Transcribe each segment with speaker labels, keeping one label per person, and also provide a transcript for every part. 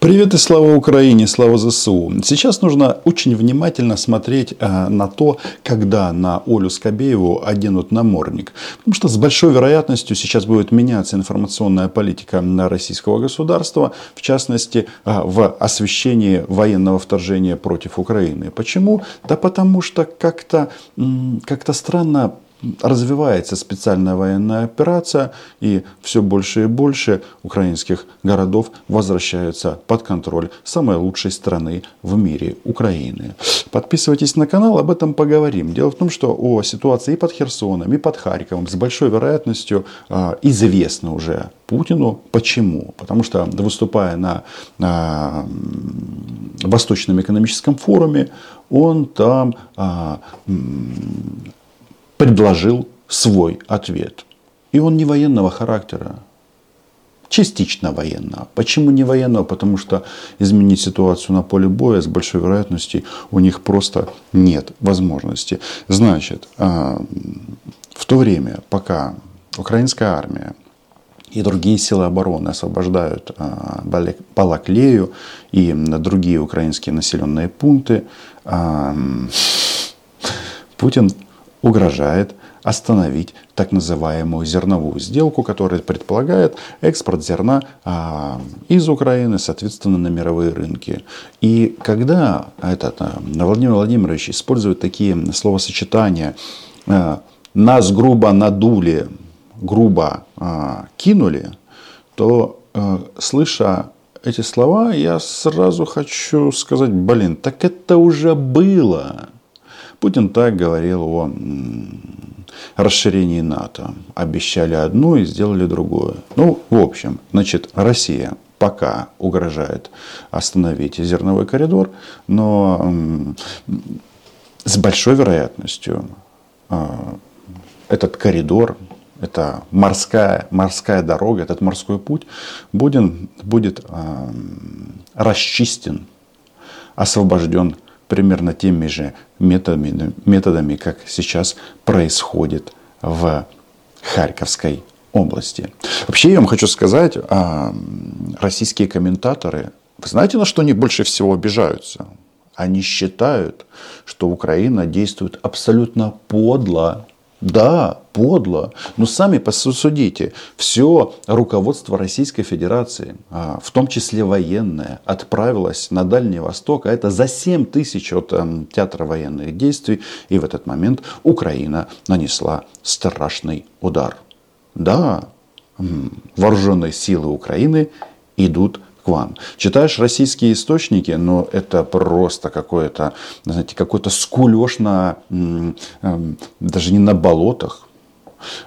Speaker 1: Привет и слава Украине, слава ЗСУ. Сейчас нужно очень внимательно смотреть э, на то, когда на Олю Скобееву оденут намордник. Потому что с большой вероятностью сейчас будет меняться информационная политика российского государства, в частности, э, в освещении военного вторжения против Украины. Почему? Да потому что как-то как странно развивается специальная военная операция, и все больше и больше украинских городов возвращаются под контроль самой лучшей страны в мире Украины. Подписывайтесь на канал, об этом поговорим. Дело в том, что о ситуации и под Херсоном, и под Харьковом с большой вероятностью э, известно уже Путину. Почему? Потому что выступая на э, Восточном экономическом форуме, он там э, предложил свой ответ. И он не военного характера, частично военного. Почему не военного? Потому что изменить ситуацию на поле боя с большой вероятностью у них просто нет возможности. Значит, а, в то время, пока украинская армия и другие силы обороны освобождают а, Балаклею и другие украинские населенные пункты, Путин угрожает остановить так называемую зерновую сделку, которая предполагает экспорт зерна а, из Украины, соответственно, на мировые рынки. И когда этот, а, Владимир Владимирович использует такие словосочетания а, «нас грубо надули», «грубо кинули», то, слыша эти слова, я сразу хочу сказать, блин, так это уже было. Путин так говорил о расширении НАТО. Обещали одно и сделали другое. Ну, в общем, значит, Россия пока угрожает остановить зерновой коридор, но с большой вероятностью а, этот коридор, это морская, морская дорога, этот морской путь будет, будет расчистен, освобожден примерно теми же методами, методами как сейчас происходит в Харьковской области. Вообще, я вам хочу сказать, а, российские комментаторы, вы знаете, на что они больше всего обижаются? Они считают, что Украина действует абсолютно подло да, подло. Но сами посудите. Все руководство Российской Федерации, а, в том числе военное, отправилось на Дальний Восток. А это за 7 тысяч от эм, театра военных действий. И в этот момент Украина нанесла страшный удар. Да, вооруженные силы Украины идут к вам. Читаешь российские источники, но это просто какое-то, знаете, какой-то скулеж на, эм, даже не на болотах,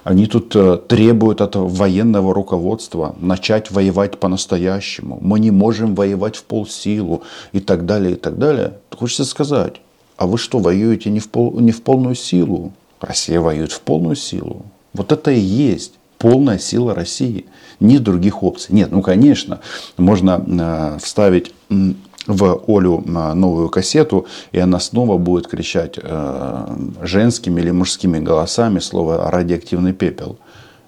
Speaker 1: они тут э, требуют от военного руководства начать воевать по-настоящему. Мы не можем воевать в полсилу и так далее, и так далее. Хочется сказать, а вы что, воюете не в, пол, не в полную силу? Россия воюет в полную силу. Вот это и есть полная сила России. Нет других опций. Нет, ну конечно, можно э, вставить в Олю э, новую кассету, и она снова будет кричать э, женскими или мужскими голосами слово «радиоактивный пепел».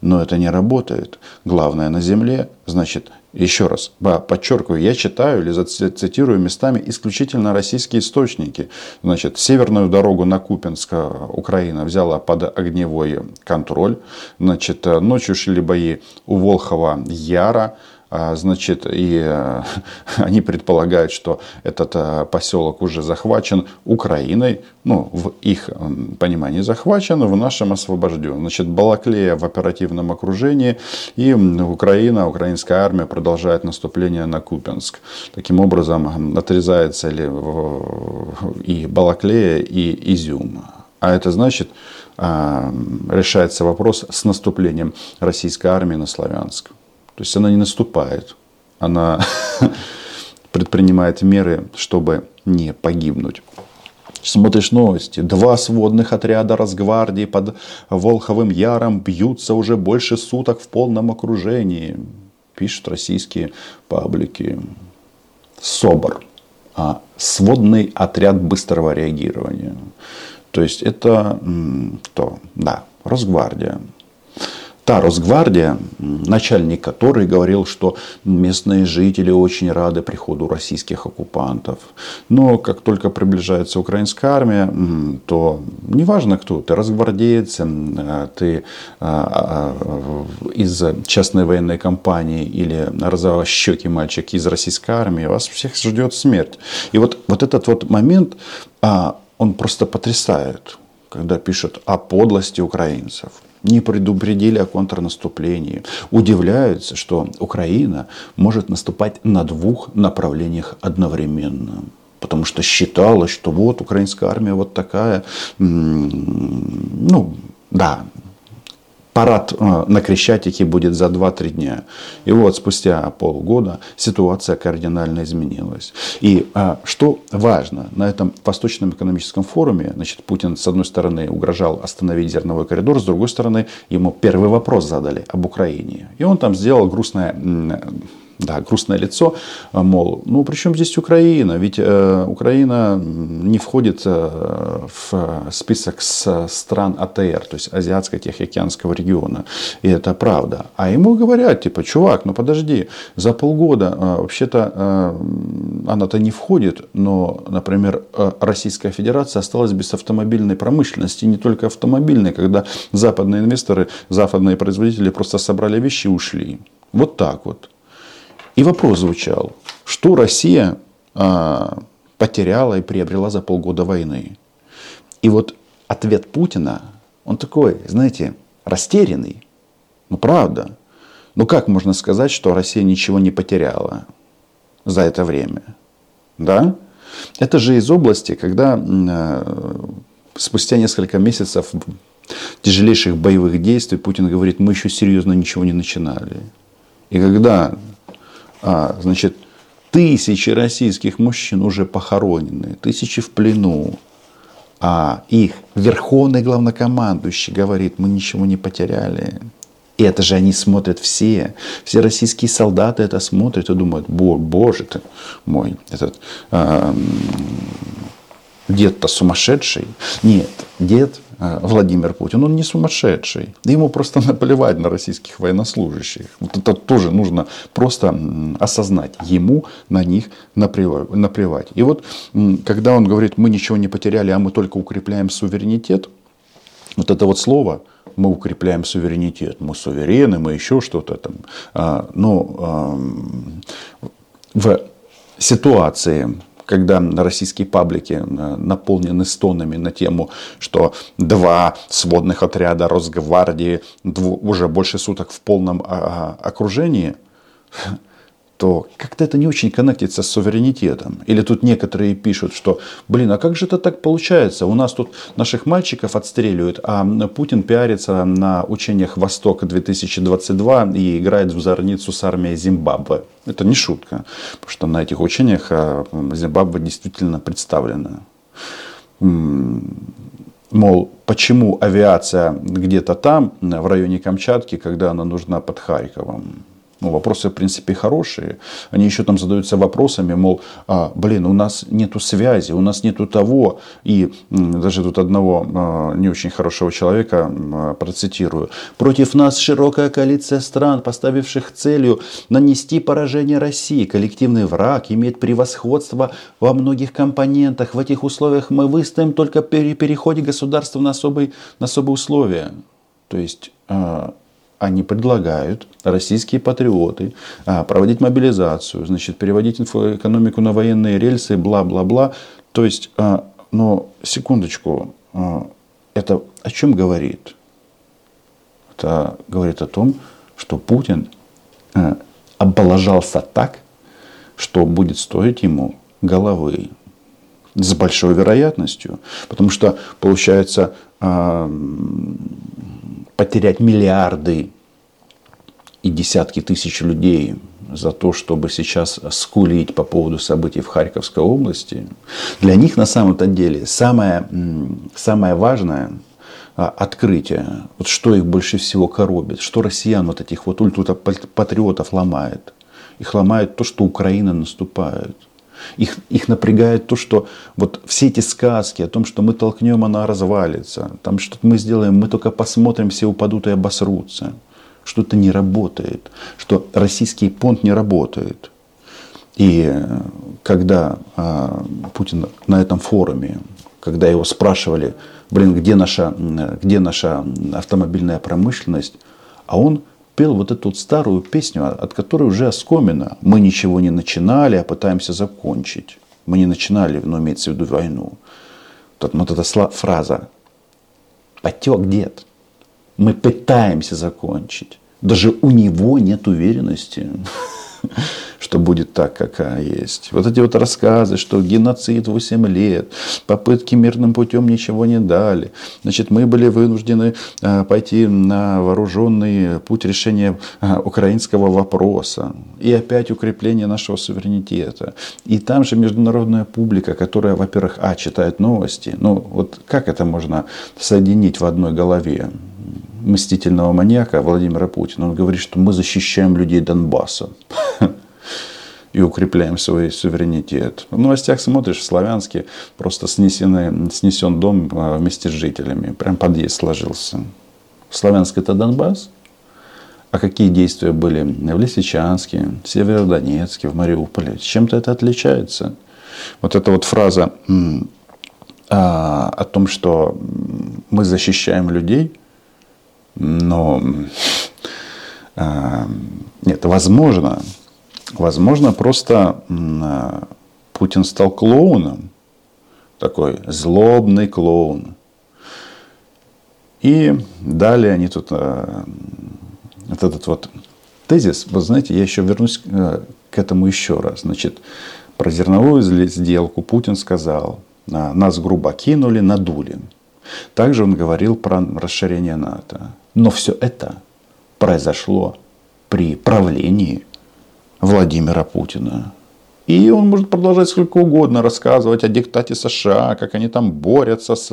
Speaker 1: Но это не работает. Главное на Земле, значит, еще раз, подчеркиваю, я читаю или цитирую местами исключительно российские источники. Значит, северную дорогу на Купинск Украина взяла под огневой контроль. Значит, ночью шли бои у Волхова Яра. А, значит, и э, они предполагают, что этот э, поселок уже захвачен Украиной, ну, в их понимании захвачен, в нашем освобожден. Значит, Балаклея в оперативном окружении, и Украина, украинская армия продолжает наступление на Купенск. Таким образом, отрезается ли и Балаклея, и Изюм. А это значит, а, решается вопрос с наступлением российской армии на Славянск. То есть она не наступает, она предпринимает меры, чтобы не погибнуть. Смотришь новости. Два сводных отряда Росгвардии под Волховым Яром бьются уже больше суток в полном окружении. Пишут российские паблики. СОБР. А, сводный отряд быстрого реагирования. То есть это кто? Да, Росгвардия. Та Росгвардия, начальник которой говорил, что местные жители очень рады приходу российских оккупантов. Но как только приближается украинская армия, то неважно кто, ты росгвардеец, ты а, а, из частной военной компании или розовощекий мальчик из российской армии, вас всех ждет смерть. И вот, вот этот вот момент, а, он просто потрясает, когда пишут о подлости украинцев не предупредили о контрнаступлении. Удивляются, что Украина может наступать на двух направлениях одновременно. Потому что считалось, что вот украинская армия вот такая, ну, да, парад э, на Крещатике будет за 2-3 дня. И вот спустя полгода ситуация кардинально изменилась. И а, что важно, на этом Восточном экономическом форуме, значит, Путин с одной стороны угрожал остановить зерновой коридор, с другой стороны ему первый вопрос задали об Украине. И он там сделал грустное да, грустное лицо, а, мол, ну при чем здесь Украина? Ведь э, Украина не входит э, в список с стран АТР, то есть Азиатско-Тихоокеанского региона. И это правда. А ему говорят, типа, чувак, ну подожди, за полгода э, вообще-то э, она-то не входит, но, например, э, Российская Федерация осталась без автомобильной промышленности, не только автомобильной, когда западные инвесторы, западные производители просто собрали вещи и ушли. Вот так вот. И вопрос звучал, что Россия а, потеряла и приобрела за полгода войны. И вот ответ Путина, он такой, знаете, растерянный. Ну правда. Ну как можно сказать, что Россия ничего не потеряла за это время? Да? Это же из области, когда э, спустя несколько месяцев тяжелейших боевых действий Путин говорит, мы еще серьезно ничего не начинали. И когда значит, тысячи российских мужчин уже похоронены, тысячи в плену. А их верховный главнокомандующий говорит, мы ничего не потеряли. И это же они смотрят все. Все российские солдаты это смотрят и думают, боже ты мой, этот э, дед-то сумасшедший. Нет, дед Владимир Путин, он не сумасшедший. Ему просто наплевать на российских военнослужащих. Вот это тоже нужно просто осознать. Ему на них наплевать. И вот, когда он говорит, мы ничего не потеряли, а мы только укрепляем суверенитет, вот это вот слово, мы укрепляем суверенитет, мы суверены, мы еще что-то там. А, но в ситуации, когда российские паблики э, наполнены стонами на тему, что два сводных отряда Росгвардии уже больше суток в полном а, а, окружении, то как-то это не очень коннектится с суверенитетом. Или тут некоторые пишут, что, блин, а как же это так получается? У нас тут наших мальчиков отстреливают, а Путин пиарится на учениях «Восток-2022» и играет в зорницу с армией Зимбабве. Это не шутка, потому что на этих учениях а, Зимбабве действительно представлена. Мол, почему авиация где-то там, в районе Камчатки, когда она нужна под Харьковом? Ну, вопросы, в принципе, хорошие. Они еще там задаются вопросами, мол, а, блин, у нас нету связи, у нас нету того. И даже тут одного а, не очень хорошего человека а, процитирую. Против нас широкая коалиция стран, поставивших целью нанести поражение России. Коллективный враг имеет превосходство во многих компонентах. В этих условиях мы выстоим только при переходе государства на особые, на особые условия. То есть а, они предлагают, российские патриоты, а, проводить мобилизацию, значит, переводить экономику на военные рельсы, бла-бла-бла. То есть, а, но секундочку, а, это о чем говорит? Это говорит о том, что Путин облажался так, что будет стоить ему головы с большой вероятностью. Потому что, получается, потерять миллиарды и десятки тысяч людей за то, чтобы сейчас скулить по поводу событий в Харьковской области, для них на самом-то деле самое, самое важное а, открытие, вот что их больше всего коробит, что россиян вот этих вот ультрапатриотов ломает. Их ломает то, что Украина наступает. Их, их напрягает то, что вот все эти сказки о том, что мы толкнем, она развалится, там что-то мы сделаем, мы только посмотрим, все упадут и обосрутся. что это не работает, что российский понт не работает. И когда а, Путин на этом форуме, когда его спрашивали, блин, где наша, где наша автомобильная промышленность, а он пел вот эту вот старую песню, от которой уже оскомина. Мы ничего не начинали, а пытаемся закончить. Мы не начинали, но имеется в виду войну. Вот, вот эта фраза «потек дед». Мы пытаемся закончить. Даже у него нет уверенности. Что будет так, какая есть. Вот эти вот рассказы, что геноцид 8 лет, попытки мирным путем ничего не дали. Значит, мы были вынуждены а, пойти на вооруженный путь решения а, украинского вопроса. И опять укрепление нашего суверенитета. И там же международная публика, которая, во-первых, а, читает новости. Ну, вот как это можно соединить в одной голове? мстительного маньяка Владимира Путина. Он говорит, что мы защищаем людей Донбасса и укрепляем свой суверенитет. В новостях смотришь, в Славянске просто снесены, снесен дом а, вместе с жителями. Прям подъезд сложился. Славянск это Донбасс? А какие действия были в Лисичанске, в Северодонецке, в Мариуполе? Чем-то это отличается. Вот эта вот фраза а, о том, что мы защищаем людей, но а, нет, возможно, Возможно, просто а, Путин стал клоуном, такой злобный клоун. И далее они тут, а, вот этот вот тезис, вы знаете, я еще вернусь а, к этому еще раз. Значит, про зерновую сделку Путин сказал, нас грубо кинули, надули. Также он говорил про расширение НАТО. Но все это произошло при правлении Владимира Путина. И он может продолжать сколько угодно рассказывать о диктате США, как они там борются с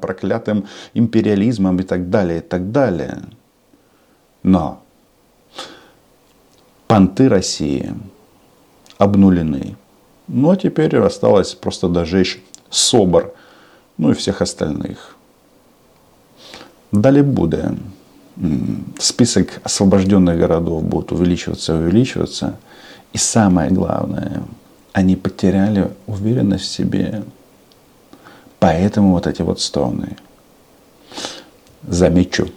Speaker 1: проклятым империализмом и так далее, и так далее. Но понты России обнулены. Ну а теперь осталось просто дожечь СОБР, ну и всех остальных. Далее будет список освобожденных городов будет увеличиваться и увеличиваться. И самое главное, они потеряли уверенность в себе. Поэтому вот эти вот стоны. Замечу,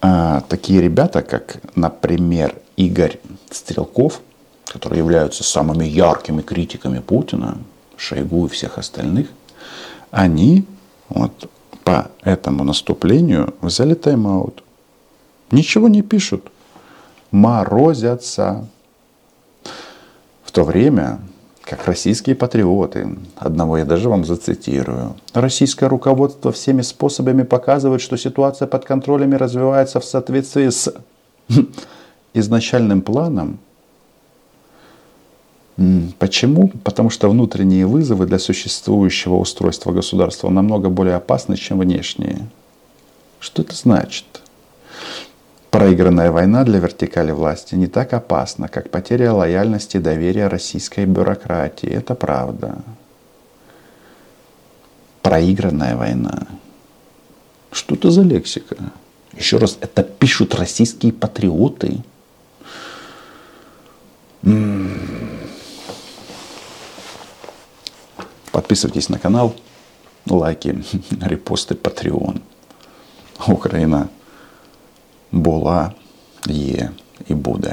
Speaker 1: а, такие ребята, как, например, Игорь Стрелков, которые являются самыми яркими критиками Путина, Шойгу и всех остальных, они вот по этому наступлению взяли тайм-аут. Ничего не пишут. Морозятся. В то время, как российские патриоты, одного я даже вам зацитирую, российское руководство всеми способами показывает, что ситуация под контролем развивается в соответствии с изначальным планом, Почему? Потому что внутренние вызовы для существующего устройства государства намного более опасны, чем внешние. Что это значит? Проигранная война для вертикали власти не так опасна, как потеря лояльности и доверия российской бюрократии. Это правда. Проигранная война. Что это за лексика? Еще раз, это пишут российские патриоты. М-м-м. Подписывайтесь на канал, лайки, репости, Patreon. Україна була, є і буде.